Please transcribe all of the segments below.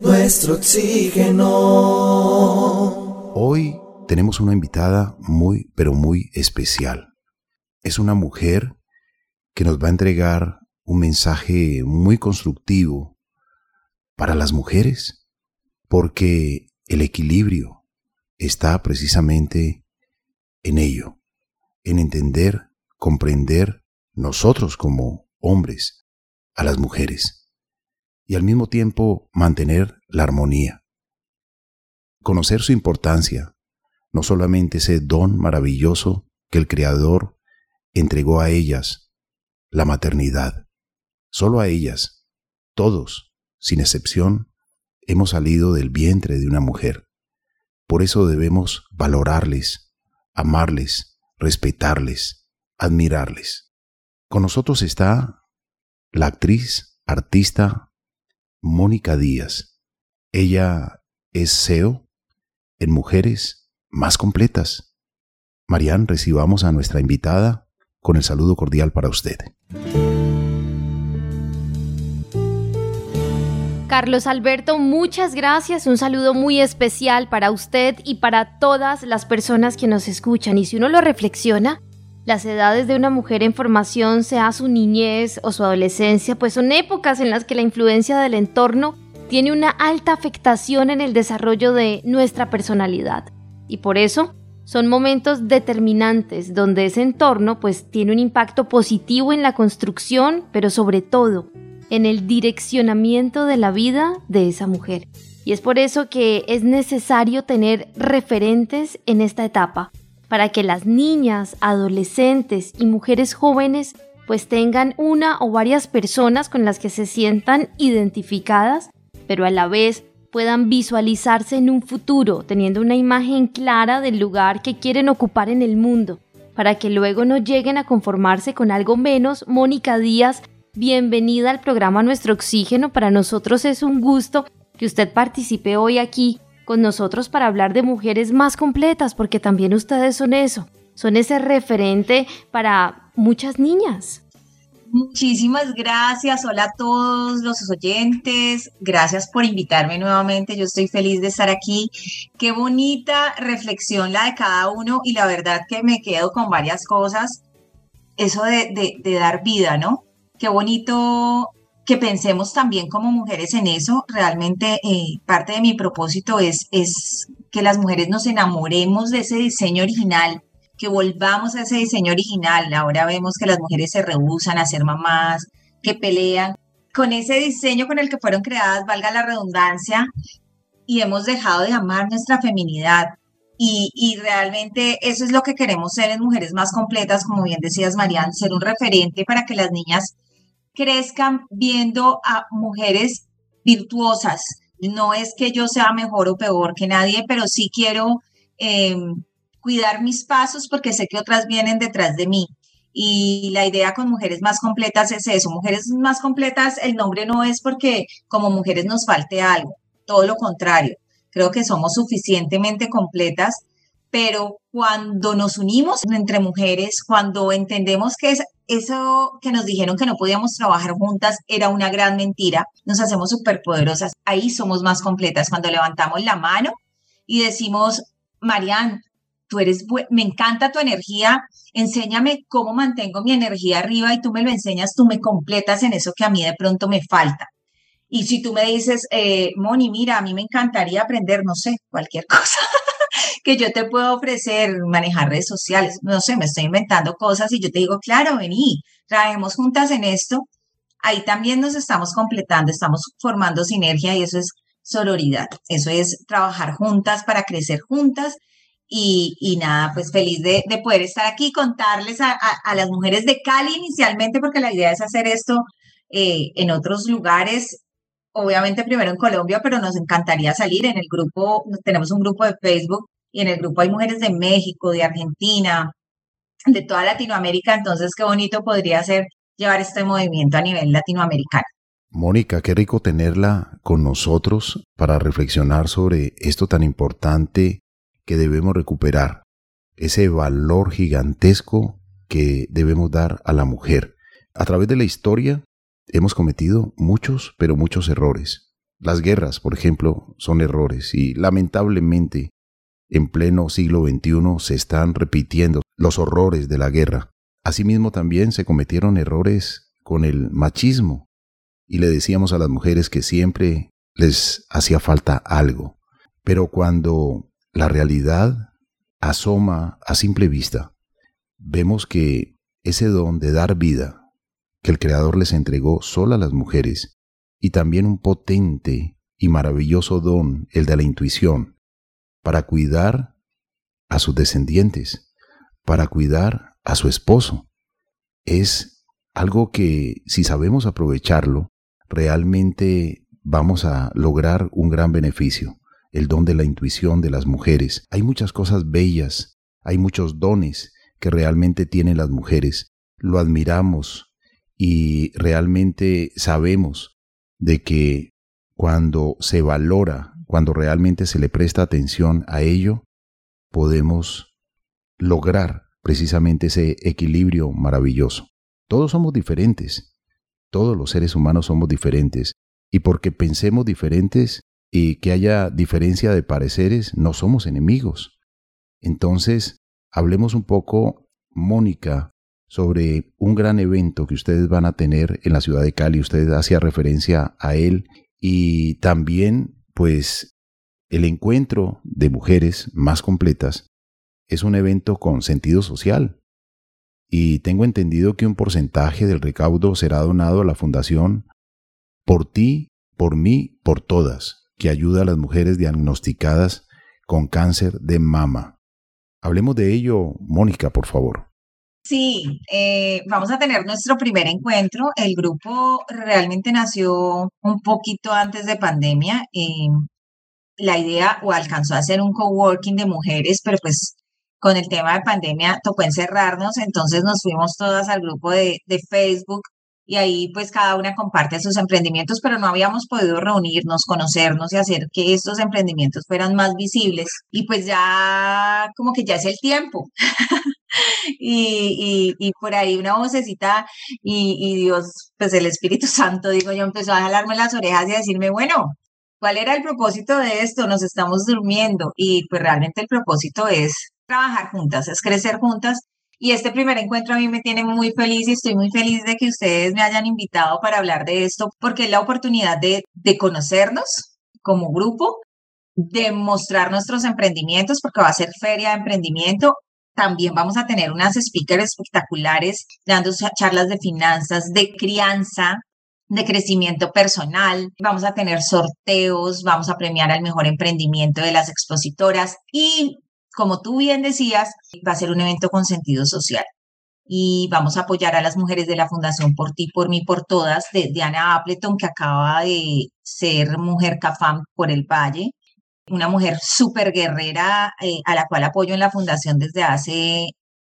nuestro oxígeno. Hoy tenemos una invitada muy, pero muy especial. Es una mujer que nos va a entregar un mensaje muy constructivo para las mujeres, porque el equilibrio está precisamente en ello, en entender, comprender nosotros como hombres a las mujeres y al mismo tiempo mantener la armonía. Conocer su importancia, no solamente ese don maravilloso que el Creador entregó a ellas, la maternidad, solo a ellas, todos, sin excepción, hemos salido del vientre de una mujer. Por eso debemos valorarles, amarles, respetarles, admirarles. Con nosotros está la actriz, artista, Mónica Díaz. Ella es SEO en Mujeres Más Completas. Marian, recibamos a nuestra invitada con el saludo cordial para usted. Carlos Alberto, muchas gracias. Un saludo muy especial para usted y para todas las personas que nos escuchan. Y si uno lo reflexiona, las edades de una mujer en formación, sea su niñez o su adolescencia, pues son épocas en las que la influencia del entorno tiene una alta afectación en el desarrollo de nuestra personalidad. Y por eso son momentos determinantes donde ese entorno pues tiene un impacto positivo en la construcción, pero sobre todo en el direccionamiento de la vida de esa mujer. Y es por eso que es necesario tener referentes en esta etapa, para que las niñas, adolescentes y mujeres jóvenes pues tengan una o varias personas con las que se sientan identificadas, pero a la vez puedan visualizarse en un futuro teniendo una imagen clara del lugar que quieren ocupar en el mundo, para que luego no lleguen a conformarse con algo menos. Mónica Díaz, bienvenida al programa Nuestro Oxígeno. Para nosotros es un gusto que usted participe hoy aquí con nosotros para hablar de mujeres más completas, porque también ustedes son eso, son ese referente para muchas niñas. Muchísimas gracias, hola a todos los oyentes, gracias por invitarme nuevamente, yo estoy feliz de estar aquí. Qué bonita reflexión la de cada uno y la verdad que me quedo con varias cosas, eso de, de dar vida, ¿no? Qué bonito que pensemos también como mujeres en eso. Realmente eh, parte de mi propósito es, es que las mujeres nos enamoremos de ese diseño original, que volvamos a ese diseño original. Ahora vemos que las mujeres se rehusan a ser mamás, que pelean con ese diseño con el que fueron creadas, valga la redundancia, y hemos dejado de amar nuestra feminidad. Y, y, realmente eso es lo que queremos ser en mujeres más completas, como bien decías, Marian, ser un referente para que las niñas crezcan viendo a mujeres virtuosas. No es que yo sea mejor o peor que nadie, pero sí quiero em, cuidar mis pasos porque sé que otras vienen detrás de mí. Y la idea con mujeres más completas es eso. Mujeres más completas, el nombre no es porque como mujeres nos falte algo, todo lo contrario. Creo que somos suficientemente completas pero cuando nos unimos entre mujeres, cuando entendemos que es eso que nos dijeron que no podíamos trabajar juntas era una gran mentira, nos hacemos superpoderosas, ahí somos más completas, cuando levantamos la mano y decimos, Marian, tú eres, me encanta tu energía, enséñame cómo mantengo mi energía arriba y tú me lo enseñas, tú me completas en eso que a mí de pronto me falta. Y si tú me dices, eh, Moni, mira, a mí me encantaría aprender, no sé, cualquier cosa que yo te puedo ofrecer, manejar redes sociales, no sé, me estoy inventando cosas y yo te digo, claro, vení, trabajemos juntas en esto, ahí también nos estamos completando, estamos formando sinergia y eso es sororidad, eso es trabajar juntas para crecer juntas y, nada, pues feliz de, poder estar aquí, contarles a, las mujeres de Cali inicialmente, porque la idea es hacer esto eh, en otros lugares, obviamente primero en Colombia, pero nos encantaría salir en el grupo, tenemos un grupo de Facebook y en el grupo hay mujeres de México, de Argentina, de toda Latinoamérica, entonces qué bonito podría ser llevar este movimiento a nivel latinoamericano. Mónica, qué rico tenerla con nosotros para reflexionar sobre esto tan importante que debemos recuperar, ese valor gigantesco que debemos dar a la mujer. A través de la historia hemos cometido muchos, pero muchos errores. Las guerras, por ejemplo, son errores y lamentablemente en pleno siglo XXI se están repitiendo los horrores de la guerra. Asimismo también se cometieron errores con el machismo y le decíamos a las mujeres que siempre les hacía falta algo. Pero cuando la realidad asoma a simple vista, vemos que ese don de dar vida que el Creador les entregó solo a las mujeres y también un potente y maravilloso don, el de la intuición, para cuidar a sus descendientes, para cuidar a su esposo. Es algo que si sabemos aprovecharlo, realmente vamos a lograr un gran beneficio, el don de la intuición de las mujeres. Hay muchas cosas bellas, hay muchos dones que realmente tienen las mujeres. Lo admiramos y realmente sabemos de que cuando se valora, cuando realmente se le presta atención a ello, podemos lograr precisamente ese equilibrio maravilloso. Todos somos diferentes, todos los seres humanos somos diferentes, y porque pensemos diferentes y que haya diferencia de pareceres, no somos enemigos. Entonces, hablemos un poco, Mónica, sobre un gran evento que ustedes van a tener en la ciudad de Cali. Usted hacía referencia a él y también, pues, el encuentro de mujeres más completas es un evento con sentido social. Y tengo entendido que un porcentaje del recaudo será donado a la Fundación Por ti, por mí, por todas, que ayuda a las mujeres diagnosticadas con cáncer de mama. Hablemos de ello, Mónica, por favor. Sí, eh, vamos a tener nuestro primer encuentro. El grupo realmente nació un poquito antes de pandemia. Eh, la idea o alcanzó a ser un coworking de mujeres, pero pues con el tema de pandemia tocó encerrarnos, entonces nos fuimos todas al grupo de Facebook y ahí pues cada una comparte sus emprendimientos, pero no habíamos podido reunirnos, conocernos y hacer que estos emprendimientos fueran más visibles. Y pues ya como que ya es el tiempo. y, y, por ahí una vocecita y, y, Dios, pues el Espíritu Santo, digo yo, empezó a jalarme las orejas y a decirme, bueno, ¿cuál era el propósito de esto? Nos estamos durmiendo y pues realmente el propósito es trabajar juntas, es crecer juntas. Y este primer encuentro a mí me tiene muy feliz y estoy muy feliz de que ustedes me hayan invitado para hablar de esto, porque es la oportunidad de, de conocernos como grupo, de mostrar nuestros emprendimientos, porque va a ser feria de emprendimiento también vamos a tener unas speakers espectaculares dando charlas de finanzas, de crianza, de crecimiento personal. Vamos a tener sorteos, vamos a premiar al mejor emprendimiento de las expositoras y, como tú bien decías, va a ser un evento con sentido social. Y vamos a apoyar a las mujeres de la Fundación Por Ti, Por Mí, Por Todas, de Diana Appleton, que acaba de ser mujer CAFAM por el Valle una mujer súper guerrera eh, a la cual apoyo en la fundación desde hace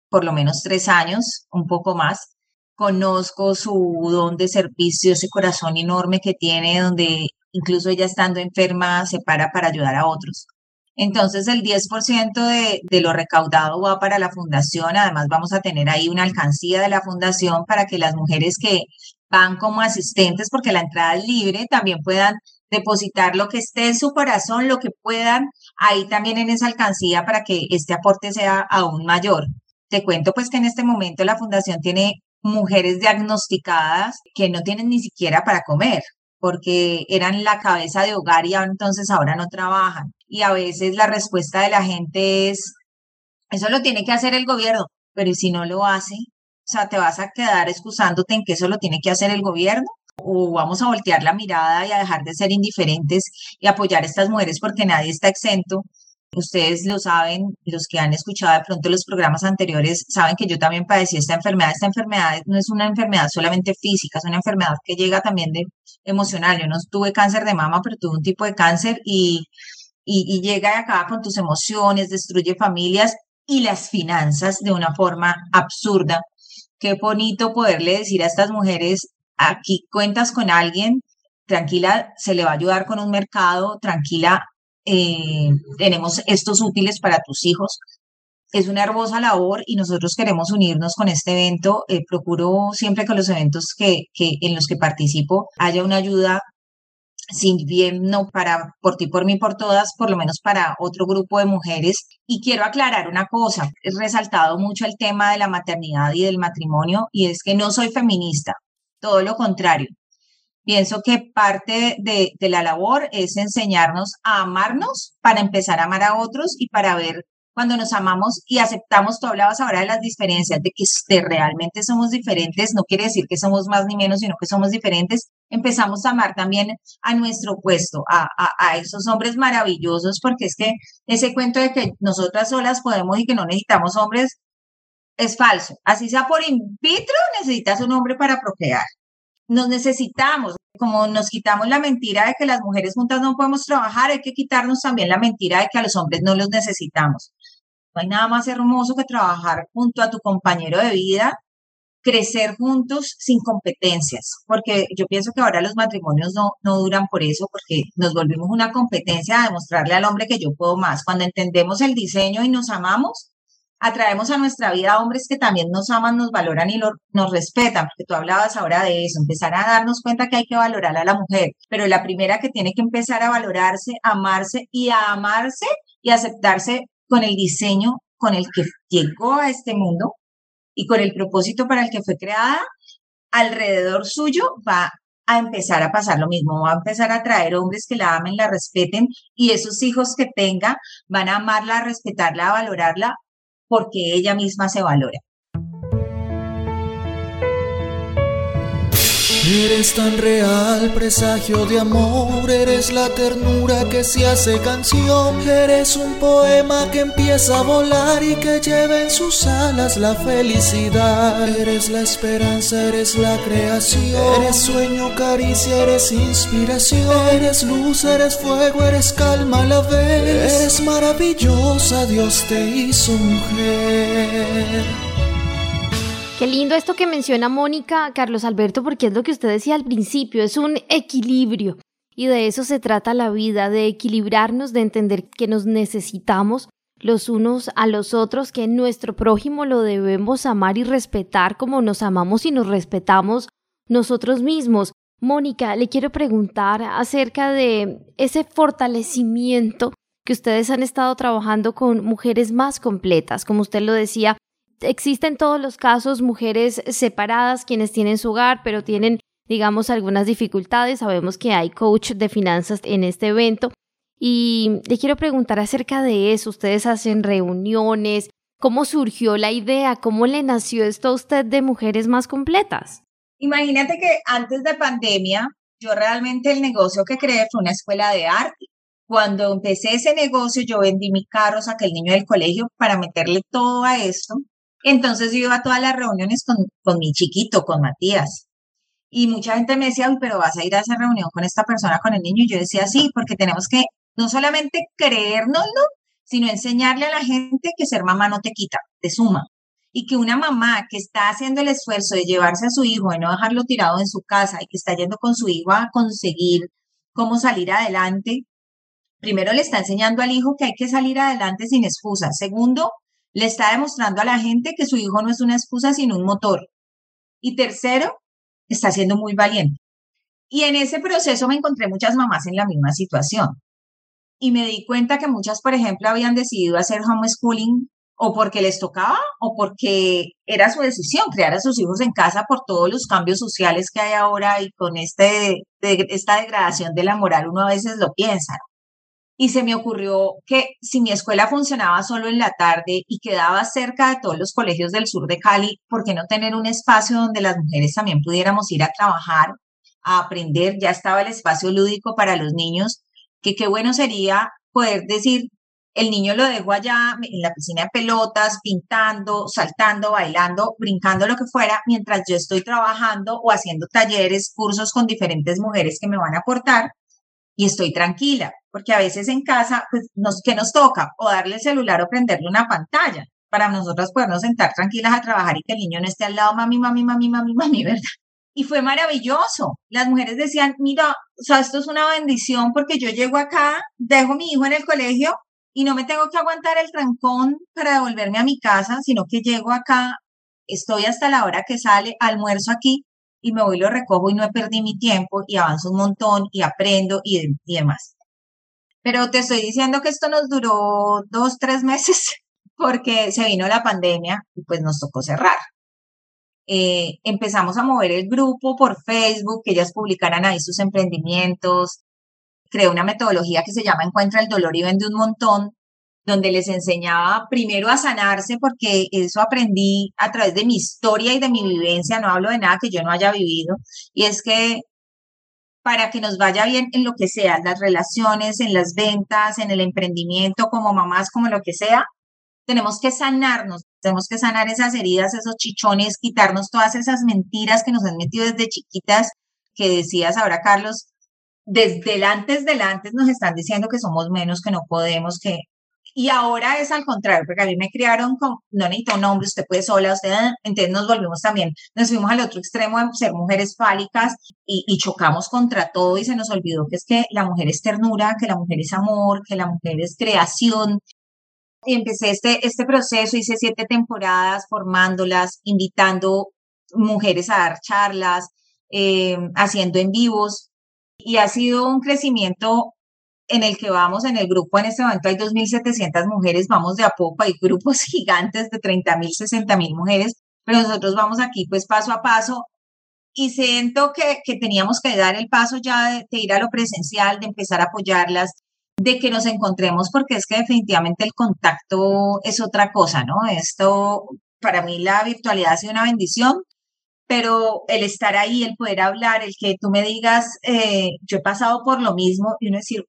por lo menos tres años, un poco más. Conozco su don de servicio, ese corazón enorme que tiene, donde incluso ella estando enferma se para para ayudar a otros. Entonces el 10% de, de lo recaudado va para la fundación. Además vamos a tener ahí una alcancía de la fundación para que las mujeres que van como asistentes, porque la entrada es libre, también puedan depositar lo que esté en su corazón, lo que puedan ahí también en esa alcancía para que este aporte sea aún mayor. Te cuento pues que en este momento la fundación tiene mujeres diagnosticadas que no tienen ni siquiera para comer porque eran la cabeza de hogar y entonces ahora no trabajan. Y a veces la respuesta de la gente es, eso lo tiene que hacer el gobierno, pero si no lo hace? O sea, te vas a quedar excusándote en que eso lo tiene que hacer el gobierno o vamos a voltear la mirada y a dejar de ser indiferentes y apoyar a estas mujeres porque nadie está exento. Ustedes lo saben, los que han escuchado de pronto los programas anteriores, saben que yo también padecí esta enfermedad. Esta enfermedad no es una enfermedad solamente física, es una enfermedad que llega también de emocional. Yo no tuve cáncer de mama, pero tuve un tipo de cáncer y, y, y llega y acaba con tus emociones, destruye familias y las finanzas de una forma absurda. Qué bonito poderle decir a estas mujeres, aquí cuentas con alguien, tranquila, se le va a ayudar con un mercado, tranquila, eh, tenemos estos útiles para tus hijos. Es una hermosa labor y nosotros queremos unirnos con este evento. Eh, procuro siempre que los eventos que, que, en los que participo haya una ayuda sin bien no para por ti, por mí, por todas, por lo menos para otro grupo de mujeres. Y quiero aclarar una cosa, he resaltado mucho el tema de la maternidad y del matrimonio y es que no soy feminista, todo lo contrario. Pienso que parte de, la labor es enseñarnos a amarnos para empezar a amar a otros y para ver cuando nos amamos y aceptamos, tú hablabas ahora de las diferencias, de que realmente somos diferentes, no quiere decir que somos más ni menos, sino que somos diferentes, empezamos a amar también a nuestro puesto, a, a, esos hombres maravillosos, porque es que ese cuento de que nosotras solas podemos y que no necesitamos hombres es falso. Así sea por in vitro, necesitas un hombre para procrear. Nos necesitamos, como nos quitamos la mentira de que las mujeres juntas no podemos trabajar, hay que quitarnos también la mentira de que a los hombres no los necesitamos. No hay nada más hermoso que trabajar junto a tu compañero de vida, crecer juntos sin competencias, porque yo pienso que ahora los matrimonios no, no duran por eso, porque nos volvimos una competencia a demostrarle al hombre que yo puedo más. Cuando entendemos el diseño y nos amamos, atraemos a nuestra vida hombres que también nos aman, nos valoran y nos respetan, porque tú hablabas ahora de eso, empezar a darnos cuenta que hay que valorar a la mujer, pero la primera que tiene que empezar a valorarse, amarse y a amarse y aceptarse con el diseño con el que llegó a este mundo y con el propósito para el que fue creada, alrededor suyo va a empezar a pasar lo mismo, va a empezar a traer hombres que la amen, la respeten y esos hijos que tenga van a amarla, respetarla, valorarla porque ella misma se valora. Eres tan real, presagio de amor, eres la ternura que se hace canción, eres un poema que empieza a volar y que lleva en sus alas la felicidad, eres la esperanza, eres la creación, eres sueño, caricia, eres inspiración, eres luz, eres fuego, eres calma a la vez, eres maravillosa, Dios te hizo mujer. Qué lindo esto que menciona Mónica, Carlos Alberto, porque es lo que usted decía al principio, es un equilibrio. Y de eso se trata la vida, de equilibrarnos, de entender que nos necesitamos los unos a los otros, que nuestro prójimo lo debemos amar y respetar como nos amamos y nos respetamos nosotros mismos. Mónica, le quiero preguntar acerca de ese fortalecimiento que ustedes han estado trabajando con mujeres más completas, como usted lo decía, existen todos los casos mujeres separadas quienes tienen su hogar, pero tienen, digamos, algunas dificultades. Sabemos que hay coach de finanzas en este evento. Y le quiero preguntar acerca de eso. Ustedes hacen reuniones. ¿Cómo surgió la idea? ¿Cómo le nació esto a usted de mujeres más completas? Imagínate que antes de pandemia, yo realmente el negocio que creé fue una escuela de arte. Cuando empecé ese negocio, yo vendí mi carro, saqué el niño del colegio para meterle todo a esto. Entonces yo iba a todas las reuniones con, con mi chiquito, con Matías. Y mucha gente me decía, pero vas a ir a esa reunión con esta persona, con el niño. Y yo decía, sí, porque tenemos que no solamente creérnoslo, sino enseñarle a la gente que ser mamá no te quita, te suma. Y que una mamá que está haciendo el esfuerzo de llevarse a su hijo, y no dejarlo tirado en su casa y que está yendo con su hijo a conseguir cómo salir adelante, primero le está enseñando al hijo que hay que salir adelante sin excusa. Segundo, le está demostrando a la gente que su hijo no es una excusa, sino un motor. Y tercero, está siendo muy valiente. Y en ese proceso me encontré muchas mamás en la misma situación. Y me di cuenta que muchas, por ejemplo, habían decidido hacer homeschooling o porque les tocaba o porque era su decisión criar a sus hijos en casa por todos los cambios sociales que hay ahora y con este, esta degradación de la moral, uno a veces lo piensa y se me ocurrió que si mi escuela funcionaba solo en la tarde y quedaba cerca de todos los colegios del sur de Cali, ¿por qué no tener un espacio donde las mujeres también pudiéramos ir a trabajar, a aprender? Ya estaba el espacio lúdico para los niños, que qué bueno sería poder decir, el niño lo dejo allá en la piscina de pelotas, pintando, saltando, bailando, brincando, lo que fuera, mientras yo estoy trabajando o haciendo talleres, cursos con diferentes mujeres que me van a aportar y estoy tranquila, porque a veces en casa, pues, nos, ¿qué nos toca? O darle el celular o prenderle una pantalla para nosotros podernos sentar tranquilas a trabajar y que el niño no esté al lado, mami, mami, mami, mami, mami, ¿verdad? Y fue maravilloso. Las mujeres decían, mira, o sea, esto es una bendición porque yo llego acá, dejo mi hijo en el colegio y no me tengo que aguantar el trancón para devolverme a mi casa, sino que llego acá, estoy hasta la hora que sale, almuerzo aquí y me voy y lo recojo y no perdí mi tiempo y avanzo un montón y aprendo y demás. Pero te estoy diciendo que esto nos duró dos, tres meses porque se vino la pandemia y pues nos tocó cerrar. Eh, empezamos a mover el grupo por Facebook, que ellas publicaran ahí sus emprendimientos. Creé una metodología que se llama Encuentra el dolor y vende un montón, donde les enseñaba primero a sanarse, porque eso aprendí a través de mi historia y de mi vivencia, no hablo de nada que yo no haya vivido, y es que para que nos vaya bien en lo que sea, las relaciones, en las ventas, en el emprendimiento, como mamás, como lo que sea, tenemos que sanarnos, tenemos que sanar esas heridas, esos chichones, quitarnos todas esas mentiras que nos han metido desde chiquitas, que decías ahora, Carlos, desde el antes del antes nos están diciendo que somos menos, que no podemos, que... Y ahora es al contrario, porque a mí me criaron con, no necesito un hombre, usted puede sola, usted, ah", entonces nos volvimos también, nos fuimos al otro extremo de ser mujeres fálicas y, y chocamos contra todo y se nos olvidó que es que la mujer es ternura, que la mujer es amor, que la mujer es creación, y empecé este, este proceso, hice siete temporadas formándolas, invitando mujeres a dar charlas, eh, haciendo en vivos, y ha sido un crecimiento en el que vamos en el grupo, en este momento hay 2.700 mujeres, vamos de a poco, hay grupos gigantes de 30.000, 60.000 mujeres, pero nosotros vamos aquí pues paso a paso y siento que, que teníamos que dar el paso ya de, ir a lo presencial, de empezar a apoyarlas, de que nos encontremos, porque es que definitivamente el contacto es otra cosa, ¿no? Esto, para mí la virtualidad ha sido una bendición, pero el estar ahí, el poder hablar, el que tú me digas, eh, yo he pasado por lo mismo, y uno decir,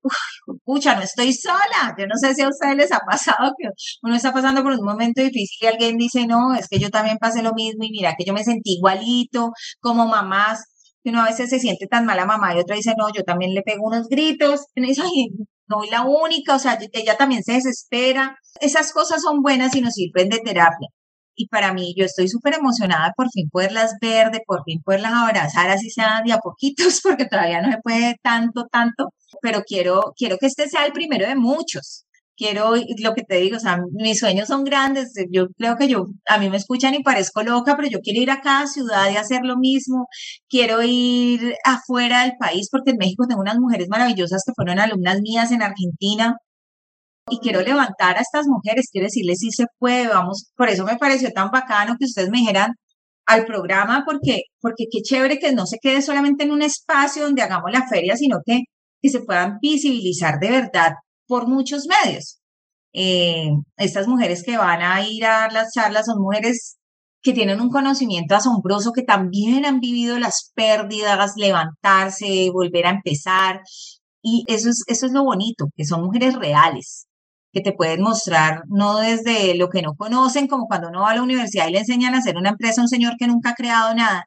pucha, no estoy sola. Yo no sé si a ustedes les ha pasado que uno está pasando por un momento difícil y alguien dice, no, es que yo también pasé lo mismo y mira que yo me sentí igualito, como mamás, que uno a veces se siente tan mala mamá y otra dice, no, yo también le pego unos gritos, y uno dice, ay, no soy la única, o sea, ella también se desespera. Esas cosas son buenas y nos sirven de terapia. Y para mí, yo estoy súper emocionada por fin poderlas ver, de por fin poderlas abrazar, así sean de a poquitos, porque todavía no se puede tanto, tanto, pero quiero, quiero que este sea el primero de muchos. Quiero, lo que te digo, o sea, mis sueños son grandes, yo creo que yo, a mí me escuchan y parezco loca, pero yo quiero ir a cada ciudad y hacer lo mismo, quiero ir afuera del país, porque en México tengo unas mujeres maravillosas que fueron alumnas mías en Argentina, y quiero levantar a estas mujeres, quiero decirles si se puede, vamos, por eso me pareció tan bacano que ustedes me dijeran al programa, porque, porque qué chévere que no se quede solamente en un espacio donde hagamos la feria, sino que, que se puedan visibilizar de verdad por muchos medios. Eh, estas mujeres que van a ir a las charlas son mujeres que tienen un conocimiento asombroso, que también han vivido las pérdidas, levantarse, volver a empezar. Y eso es, eso es lo bonito, que son mujeres reales, que te pueden mostrar no desde lo que no conocen, como cuando uno va a la universidad y le enseñan a hacer una empresa a un señor que nunca ha creado nada.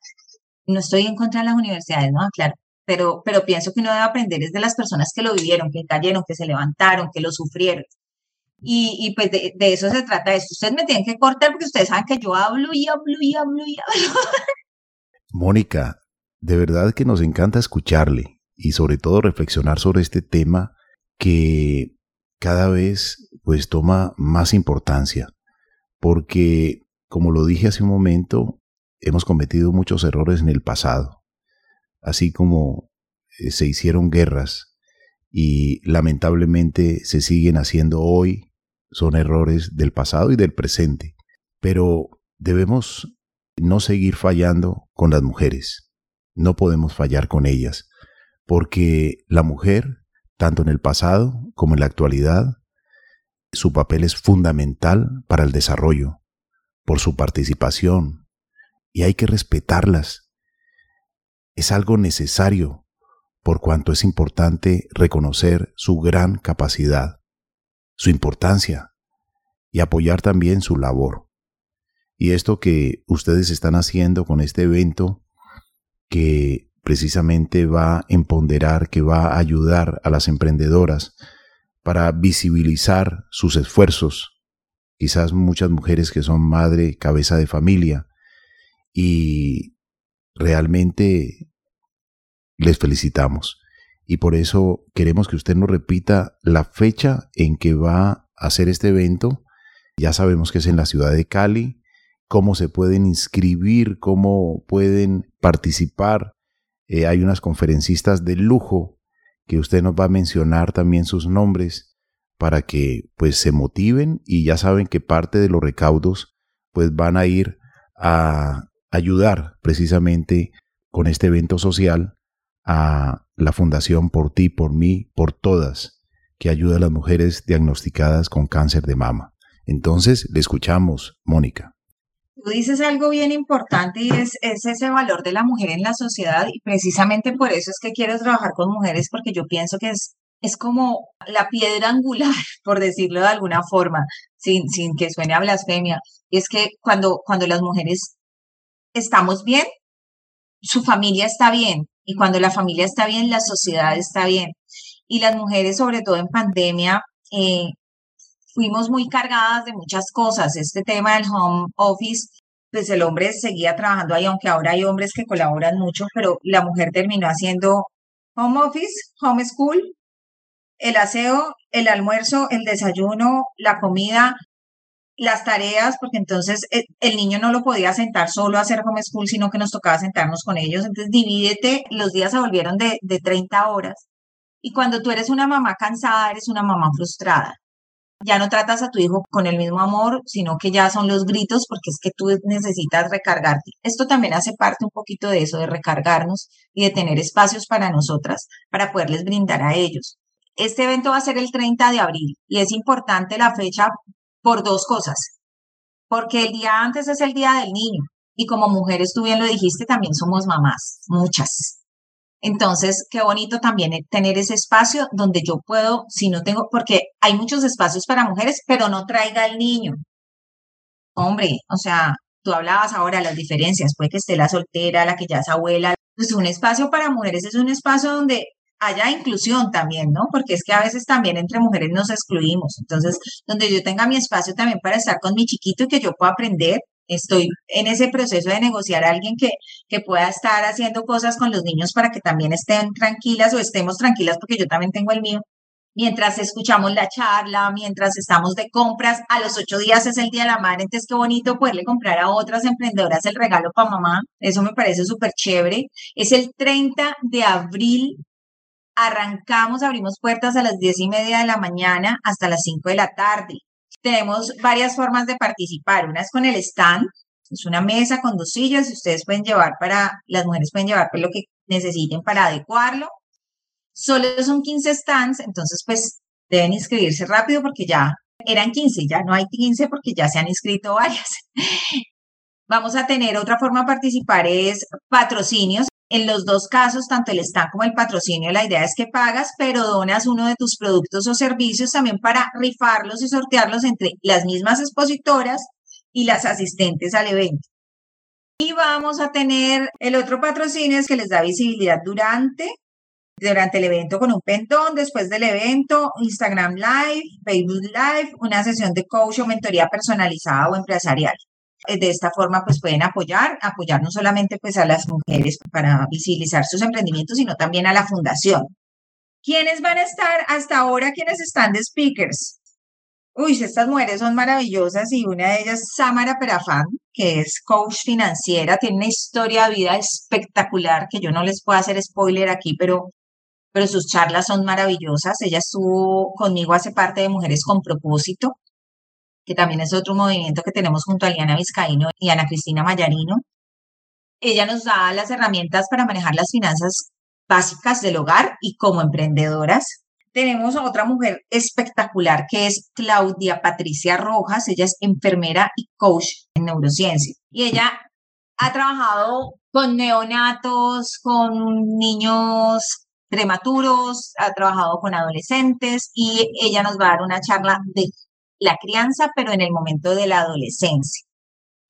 No estoy en contra de las universidades, ¿no? Claro, pero, pero pienso que uno debe aprender es de las personas que lo vivieron, que cayeron, que se levantaron, que lo sufrieron. Y, y pues de, de, eso se trata esto. Ustedes me tienen que cortar porque ustedes saben que yo hablo y hablo y hablo y hablo. Mónica, de verdad que nos encanta escucharle y sobre todo reflexionar sobre este tema que cada vez pues toma más importancia porque como lo dije hace un momento hemos cometido muchos errores en el pasado así como eh, se hicieron guerras y lamentablemente se siguen haciendo hoy, son errores del pasado y del presente. Pero debemos no seguir fallando con las mujeres. No podemos fallar con ellas, porque la mujer, tanto en el pasado como en la actualidad, su papel es fundamental para el desarrollo, por su participación, y hay que respetarlas es algo necesario, por cuanto es importante reconocer su gran capacidad, su importancia y apoyar también su labor. Y esto que ustedes están haciendo con este evento, que precisamente va a empoderar, que va a ayudar a las emprendedoras para visibilizar sus esfuerzos. Quizás muchas mujeres que son madre, cabeza de familia, y realmente les felicitamos. Y por eso queremos que usted nos repita la fecha en que va a hacer este evento. Ya sabemos que es en la ciudad de Cali. cómo se pueden inscribir, cómo pueden participar. Eh, hay unas conferencistas de lujo que usted nos va a mencionar también sus nombres para que pues se motiven y ya saben que parte de los recaudos pues van a ir a ayudar precisamente con este evento social a la Fundación Por Ti, Por Mí, Por Todas, que ayuda a las mujeres diagnosticadas con cáncer de mama. Entonces, le escuchamos, Mónica. Tú dices algo bien importante y es, ese valor de la mujer en la sociedad y precisamente por eso es que quiero trabajar con mujeres porque yo pienso que es, es como la piedra angular, por decirlo de alguna forma, sin, sin que suene a blasfemia. Y es que cuando, cuando las mujeres estamos bien, su familia está bien y cuando la familia está bien, la sociedad está bien. Y las mujeres, sobre todo en pandemia, eh, fuimos muy cargadas de muchas cosas. Este tema del home office, pues el hombre seguía trabajando ahí, aunque ahora hay hombres que colaboran mucho, pero la mujer terminó haciendo home office, home school, el aseo, el almuerzo, el desayuno, la comida, las tareas, porque entonces eh, el, niño no lo podía sentar solo a hacer home school, sino que nos tocaba sentarnos con ellos. Entonces, divídete, los días se volvieron de, de 30 horas. Y cuando tú eres una mamá cansada, eres una mamá frustrada ya no tratas a tu hijo con el mismo amor, sino que ya son los gritos porque es que tú necesitas recargarte. Esto también hace parte un poquito de eso, de recargarnos y de tener espacios para nosotras, para poderles brindar a ellos. Este evento va a ser el 30 de abril y es importante la fecha por dos cosas. Porque el día antes es el Día del Niño y como mujeres, tú bien lo dijiste, también somos mamás, muchas. Entonces, qué bonito también tener ese espacio donde yo puedo, si no tengo, porque hay muchos espacios para mujeres, pero no traiga al niño. Hombre, o sea, tú hablabas ahora las diferencias, puede que esté la soltera, la que ya es abuela. Pues un espacio para mujeres es un espacio donde haya inclusión también, ¿no? Porque es que a veces también entre mujeres nos excluimos. Entonces, donde yo tenga mi espacio también para estar con mi chiquito y que yo pueda aprender, Estoy en ese proceso de negociar a alguien que, que pueda estar haciendo cosas con los niños para que también estén tranquilas o estemos tranquilas porque yo también tengo el mío. Mientras escuchamos la charla, mientras estamos de compras, a los ocho días es el Día de la Madre, entonces qué bonito poderle comprar a otras emprendedoras el regalo para mamá. Eso me parece súper chévere. Es el 30 de abril arrancamos, abrimos puertas a las diez y media de la mañana hasta las cinco de la tarde tenemos varias formas de participar. Una es con el stand, es una mesa con dos sillas y ustedes pueden llevar para, las mujeres pueden llevar pues, lo que necesiten para adecuarlo. Solo son 15 stands, entonces pues deben inscribirse rápido porque ya eran 15, ya no hay 15 porque ya se han inscrito varias. Vamos a tener otra forma de participar es patrocinios. En los dos casos, tanto el stand como el patrocinio, la idea es que pagas, pero donas uno de tus productos o servicios también para rifarlos y sortearlos entre las mismas expositoras y las asistentes al evento. Y vamos a tener el otro patrocinio es que les da visibilidad durante durante el evento con un pentón, después del evento, Instagram Live, Facebook Live, una sesión de coach o mentoría personalizada o empresarial. Eh, de esta forma, pues pueden apoyar, apoyar no solamente pues a las mujeres para visibilizar sus emprendimientos, sino también a la fundación. ¿Quiénes van a estar hasta ahora? ¿Quiénes están de speakers? Uy, estas mujeres son maravillosas y una de ellas Samara Perafán, que es coach financiera, tiene una historia de vida espectacular que yo no les puedo hacer spoiler aquí, pero, pero sus charlas son maravillosas. Ella estuvo conmigo hace parte de Mujeres con Propósito que también es otro movimiento que tenemos junto a Liana Vizcaíno y Ana Cristina Mayarino. Ella nos da las herramientas para manejar las finanzas básicas del hogar y como emprendedoras. Tenemos a otra mujer espectacular que es Claudia Patricia Rojas. Ella es enfermera y coach en neurociencia. Y ella ha trabajado con neonatos, con niños prematuros, ha trabajado con adolescentes y ella nos va a dar una charla de la crianza, pero en el momento de la adolescencia.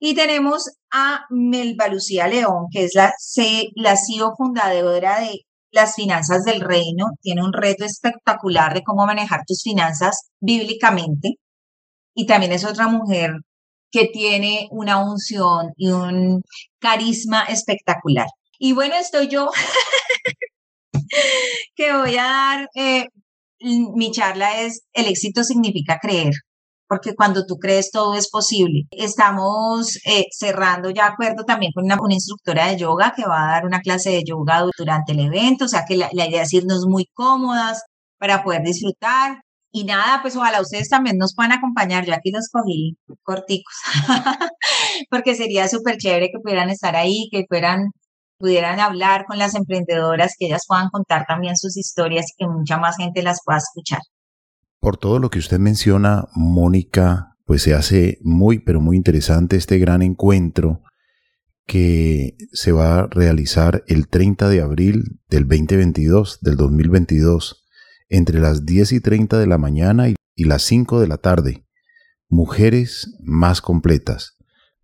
Y tenemos a Melba Lucía León, que es la, la CEO fundadora de las finanzas del reino. Tiene un reto espectacular de cómo manejar tus finanzas bíblicamente. Y también es otra mujer que tiene una unción y un carisma espectacular. Y bueno, estoy yo que voy a dar, eh, mi charla es El éxito significa creer porque cuando tú crees todo es posible. Estamos eh, cerrando ya acuerdo también con una, instructora de yoga que va a dar una clase de yoga durante el evento, o sea que la, la idea es irnos muy cómodas para poder disfrutar. Y nada, pues ojalá ustedes también nos puedan acompañar. Yo aquí los cogí corticos, porque sería súper chévere que pudieran estar ahí, que fueran, pudieran hablar con las emprendedoras, que ellas puedan contar también sus historias y que mucha más gente las pueda escuchar. Por todo lo que usted menciona, Mónica, pues se hace muy, pero muy interesante este gran encuentro que se va a realizar el 30 de abril del 2022, del 2022, entre las 10 y 30 de la mañana y las 5 de la tarde. Mujeres más completas,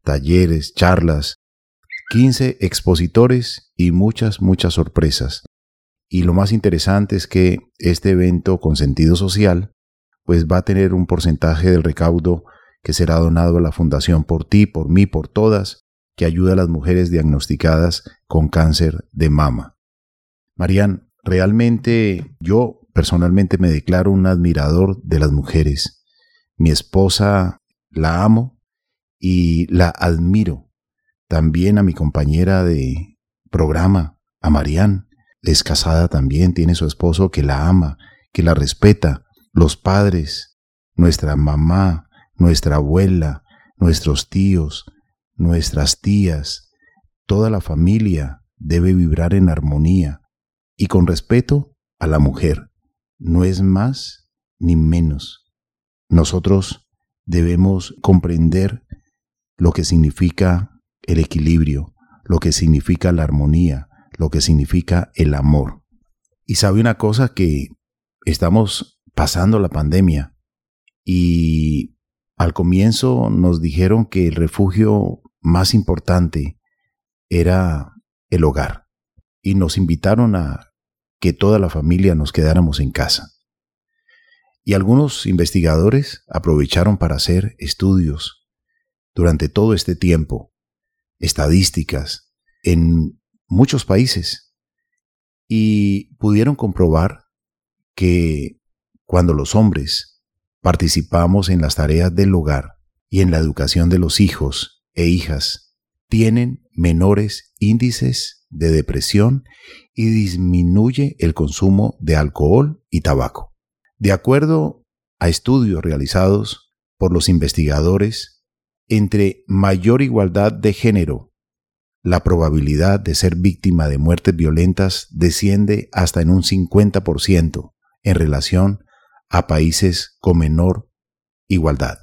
talleres, charlas, 15 expositores y muchas, muchas sorpresas. Y lo más interesante es que este evento con sentido social pues va a tener un porcentaje del recaudo que será donado a la Fundación por ti, por mí, por todas, que ayuda a las mujeres diagnosticadas con cáncer de mama. Marian, realmente yo personalmente me declaro un admirador de las mujeres. Mi esposa la amo y la admiro. También a mi compañera de programa, a Marian, es casada también, tiene su esposo que la ama, que la respeta, los padres, nuestra mamá, nuestra abuela, nuestros tíos, nuestras tías, toda la familia debe vibrar en armonía y con respeto a la mujer. No es más ni menos. Nosotros debemos comprender lo que significa el equilibrio, lo que significa la armonía, lo que significa el amor. Y sabe una cosa que estamos pasando la pandemia y al comienzo nos dijeron que el refugio más importante era el hogar y nos invitaron a que toda la familia nos quedáramos en casa. Y algunos investigadores aprovecharon para hacer estudios durante todo este tiempo, estadísticas en muchos países, y pudieron comprobar que cuando los hombres participamos en las tareas del hogar y en la educación de los hijos e hijas, tienen menores índices de depresión y disminuye el consumo de alcohol y tabaco. De acuerdo a estudios realizados por los investigadores, entre mayor igualdad de género, la probabilidad de ser víctima de muertes violentas desciende hasta en un 50% en relación a países con menor igualdad.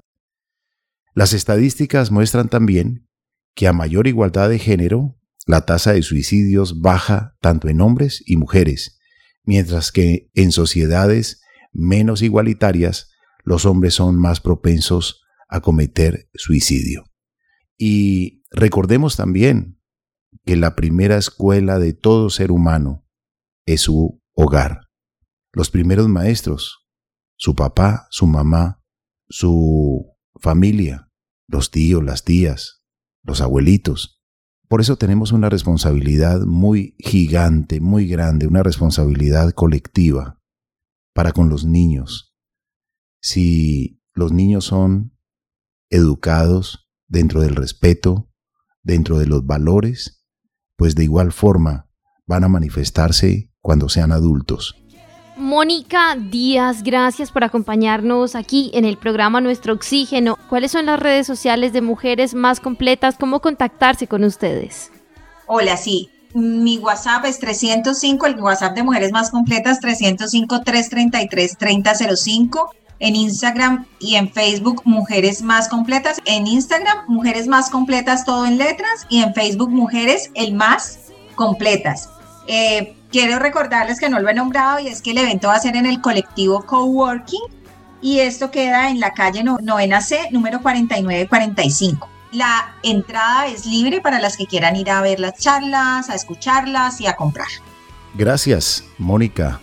Las estadísticas muestran también que a mayor igualdad de género, la tasa de suicidios baja tanto en hombres y mujeres, mientras que en sociedades menos igualitarias los hombres son más propensos a cometer suicidio. Y recordemos también que la primera escuela de todo ser humano es su hogar. Los primeros maestros su papá, su mamá, su familia, los tíos, las tías, los abuelitos. Por eso tenemos una responsabilidad muy gigante, muy grande, una responsabilidad colectiva para con los niños. Si los niños son educados dentro del respeto, dentro de los valores, pues de igual forma van a manifestarse cuando sean adultos. Mónica Díaz, gracias por acompañarnos aquí en el programa Nuestro Oxígeno. ¿Cuáles son las redes sociales de mujeres más completas? ¿Cómo contactarse con ustedes? Hola, sí. Mi WhatsApp es 305, el WhatsApp de Mujeres Más Completas, 305-333-3005. En Instagram y en Facebook, Mujeres Más Completas. En Instagram, Mujeres Más Completas, todo en letras. Y en Facebook, Mujeres El Más Completas. Eh, quiero recordarles que no lo he nombrado y es que el evento va a ser en el colectivo Coworking y esto queda en la calle Novena C, número 4945. La entrada es libre para las que quieran ir a ver las charlas, a escucharlas y a comprar. Gracias, Mónica,